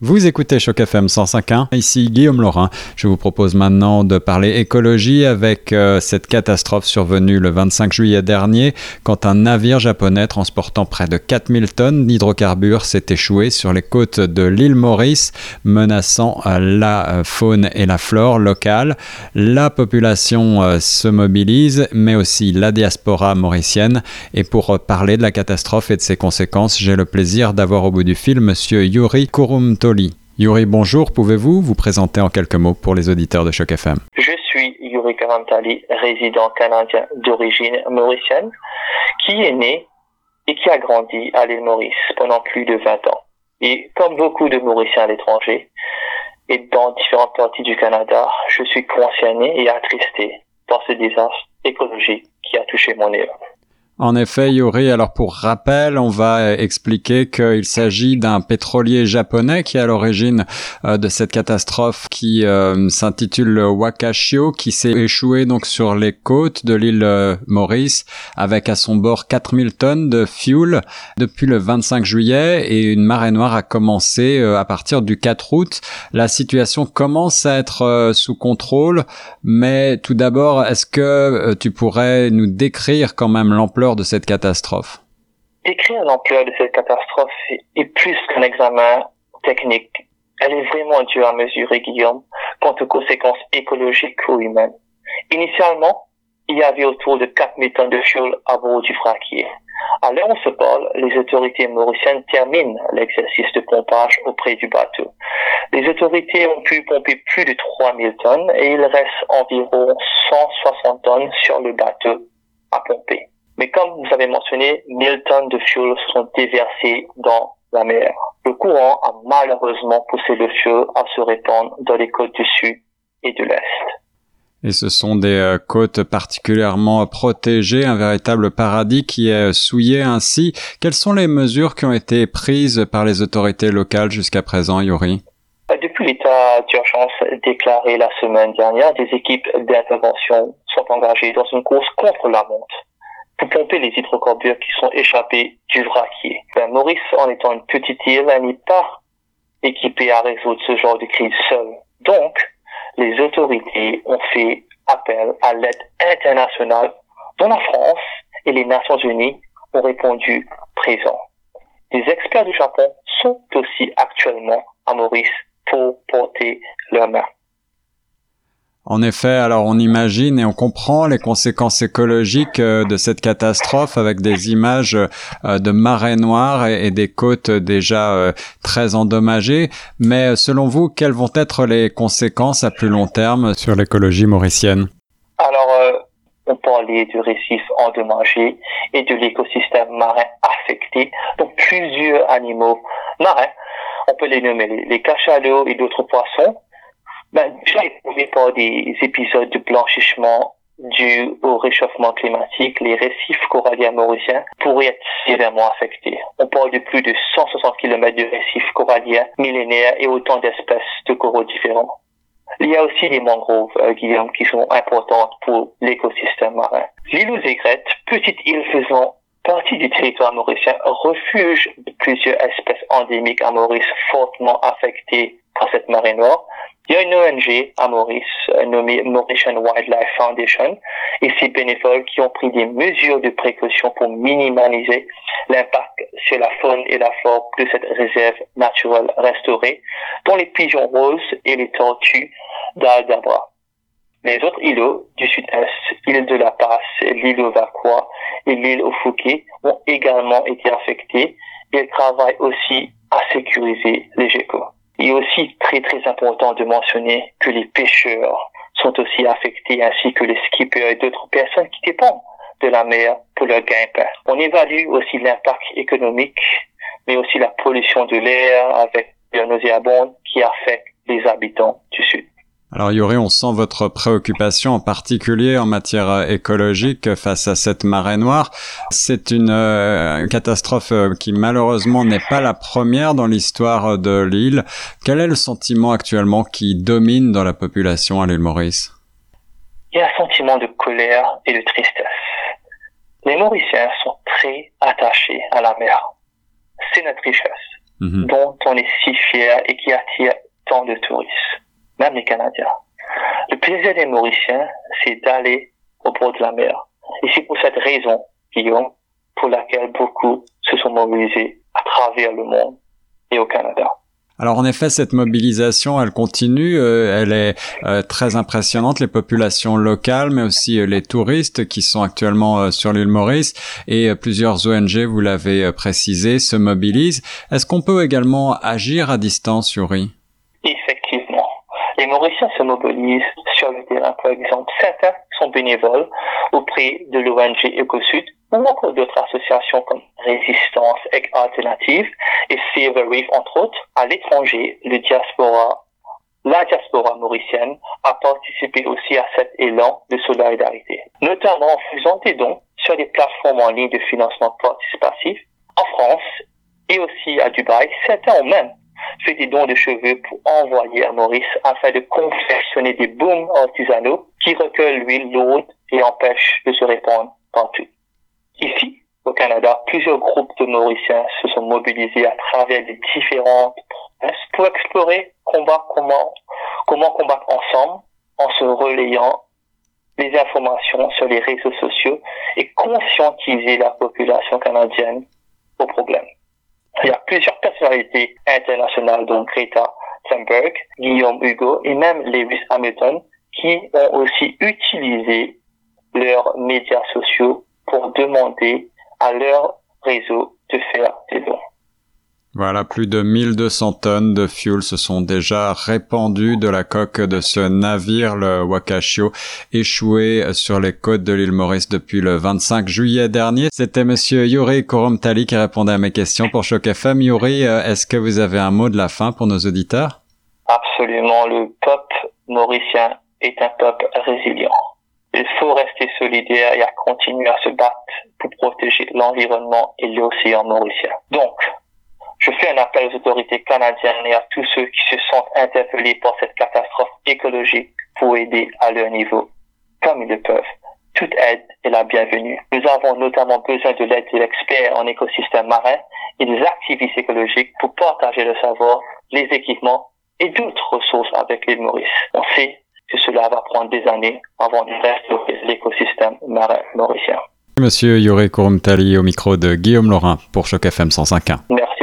Vous écoutez Choc FM 105.1, ici Guillaume Laurin. Je vous propose maintenant de parler écologie avec euh, cette catastrophe survenue le 25 juillet dernier quand un navire japonais transportant près de 4000 tonnes d'hydrocarbures s'est échoué sur les côtes de l'île Maurice, menaçant euh, la euh, faune et la flore locale. La population se mobilise, mais aussi la diaspora mauricienne. Et pour parler de la catastrophe et de ses conséquences, j'ai le plaisir d'avoir au bout du fil Monsieur Yuri Kurumto Yuri, bonjour. Pouvez-vous vous présenter en quelques mots pour les auditeurs de Choc FM Je suis Yuri Karantali, résident canadien d'origine mauricienne, qui est né et qui a grandi à l'île Maurice pendant plus de 20 ans. Et comme beaucoup de Mauriciens à l'étranger et dans différentes parties du Canada, je suis concerné et attristé par ce désastre écologique qui a touché mon île. En effet, Yuri, alors pour rappel, on va expliquer qu'il s'agit d'un pétrolier japonais qui est à l'origine euh, de cette catastrophe qui euh, s'intitule le Wakashio, qui s'est échoué donc sur les côtes de l'île euh, Maurice avec à son bord 4000 tonnes de fuel depuis le 25 juillet et une marée noire a commencé à partir du 4 août. La situation commence à être sous contrôle, mais tout d'abord, est-ce que tu pourrais nous décrire quand même l'ampleur de cette catastrophe? Décrire l'ampleur de cette catastrophe est plus qu'un examen technique. Elle est vraiment dure à mesurer, Guillaume, quant aux conséquences écologiques ou humaines. Initialement, il y avait autour de 4000 tonnes de fuel à bord du fraquier. À l'heure où on se parle, les autorités mauriciennes terminent l'exercice de pompage auprès du bateau. Les autorités ont pu pomper plus de 3000 tonnes et il reste environ 160 tonnes sur le bateau à pomper. Mais comme vous avez mentionné, 1000 tonnes de fuel sont déversées dans la mer. Le courant a malheureusement poussé le feu à se répandre dans les côtes du sud et de l'est. Et ce sont des euh, côtes particulièrement protégées, un véritable paradis qui est souillé ainsi. Quelles sont les mesures qui ont été prises par les autorités locales jusqu'à présent, Yuri euh, Depuis l'état d'urgence déclaré la semaine dernière, des équipes d'intervention sont engagées dans une course contre la monte pour pomper les hydrocarbures qui sont échappés du vraquier. Ben, Maurice, en étant une petite île, n'est pas équipé à résoudre ce genre de crise seul. Donc, les autorités ont fait appel à l'aide internationale dont la France et les Nations Unies ont répondu présent. Les experts du Japon sont aussi actuellement à Maurice pour porter leur main. En effet, alors on imagine et on comprend les conséquences écologiques euh, de cette catastrophe avec des images euh, de marée noire et des côtes déjà euh, très endommagées. Mais selon vous, quelles vont être les conséquences à plus long terme sur l'écologie mauricienne? Alors, on parlait de récifs endommagés et de l'écosystème marin affecté. Donc plusieurs animaux marins, on peut les nommer les cachalots et d'autres poissons ben, déjà éprouvé par des épisodes de blanchissement dû au réchauffement climatique, les récifs coralliens mauriciens pourraient être sévèrement affectés. On parle de plus de 160 km de récifs coralliens millénaires et autant d'espèces de coraux différents. Il y a aussi les mangroves, euh, Guillaume, qui sont importantes pour l'écosystème marin. L'île aux aigrettes, petite île faisant partie du territoire mauricien, refuge de plusieurs espèces endémiques à Maurice fortement affectées par cette marée noire, il y a une ONG à Maurice euh, nommée Mauritian Wildlife Foundation et ses bénévoles qui ont pris des mesures de précaution pour minimiser l'impact sur la faune et la flore de cette réserve naturelle restaurée, dont les pigeons roses et les tortues d'Aldabra. Les autres îlots du sud-est, l'île de la Passe, l'île au Vacqua et l'île au Fouquet ont également été affectés. Ils travaillent aussi à sécuriser les geckos. Il est aussi très très important de mentionner que les pêcheurs sont aussi affectés ainsi que les skippers et d'autres personnes qui dépendent de la mer pour leur gain-pain. On évalue aussi l'impact économique, mais aussi la pollution de l'air avec les nauséabondes qui affectent les habitants du Sud. Alors Yuri, on sent votre préoccupation en particulier en matière écologique face à cette marée noire. C'est une euh, catastrophe euh, qui malheureusement n'est pas la première dans l'histoire de l'île. Quel est le sentiment actuellement qui domine dans la population à l'île Maurice? Il y a un sentiment de colère et de tristesse. Les Mauriciens sont très attachés à la mer. C'est notre richesse. mhm. dont on est si fier et qui attire tant de touristes, même les Canadiens. Le plaisir des Mauriciens, c'est d'aller au bord de la mer. Et c'est pour cette raison, Guillaume, pour laquelle beaucoup se sont mobilisés à travers le monde et au Canada. Alors en effet, cette mobilisation, elle continue, euh, elle est euh, très impressionnante. Les populations locales, mais aussi euh, les touristes qui sont actuellement sur l'île Maurice et plusieurs ONG, vous l'avez précisé, se mobilisent. Est-ce qu'on peut également agir à distance, Yuri? Effectivement. Les Mauriciens se mobilisent sur le terrain, par exemple. Certains sont bénévoles auprès de l'ONG EcoSud ou encore d'autres associations comme Résistance et Alternative et Save Reef, entre autres. À l'étranger, le diaspora, la diaspora mauricienne a participé aussi à cet élan de solidarité, notamment en faisant des dons sur des plateformes en ligne de financement participatif en France et aussi à Dubaï. Certains ont même fait des dons de cheveux pour envoyer à Maurice afin de confectionner des booms artisanaux qui recueillent l'huile lourde et empêchent de se répandre partout. Ici, au Canada, plusieurs groupes de Mauriciens se sont mobilisés à travers les différentes provinces pour explorer comment, comment, comment combattre ensemble en se relayant les informations sur les réseaux sociaux et conscientiser la population canadienne au problème. Il y a plusieurs personnalités internationales, dont Greta Thunberg, Guillaume Hugo et même Lewis Hamilton, qui ont aussi utilisé leurs médias sociaux pour demander à leur réseau de faire. Voilà, plus de 1200 tonnes de fuel se sont déjà répandues de la coque de ce navire, le Wakashio, échoué sur les côtes de l'île Maurice depuis le 25 juillet dernier. C'était monsieur Yuri Koromtali qui répondait à mes questions pour Choc FM. Yuri, euh, est-ce que vous avez un mot de la fin pour nos auditeurs? Absolument. Le peuple mauricien est un peuple résilient. Il faut rester solidaire et à continuer à se battre pour protéger l'environnement et l'océan mauricien. Donc, je fais un appel aux autorités canadiennes et à tous ceux qui se sentent interpellés par cette catastrophe écologique pour aider à leur niveau, comme ils le peuvent. Toute aide est la bienvenue. Nous avons notamment besoin de l'aide des experts en écosystème marin et des activistes écologiques pour partager le savoir, les équipements et d'autres ressources avec l'île Maurice. On sait que cela va prendre des années avant de restaurer l'écosystème marin mauricien. Monsieur Kurumtali au micro de Guillaume Laurin pour Choc FM 105.1. Merci.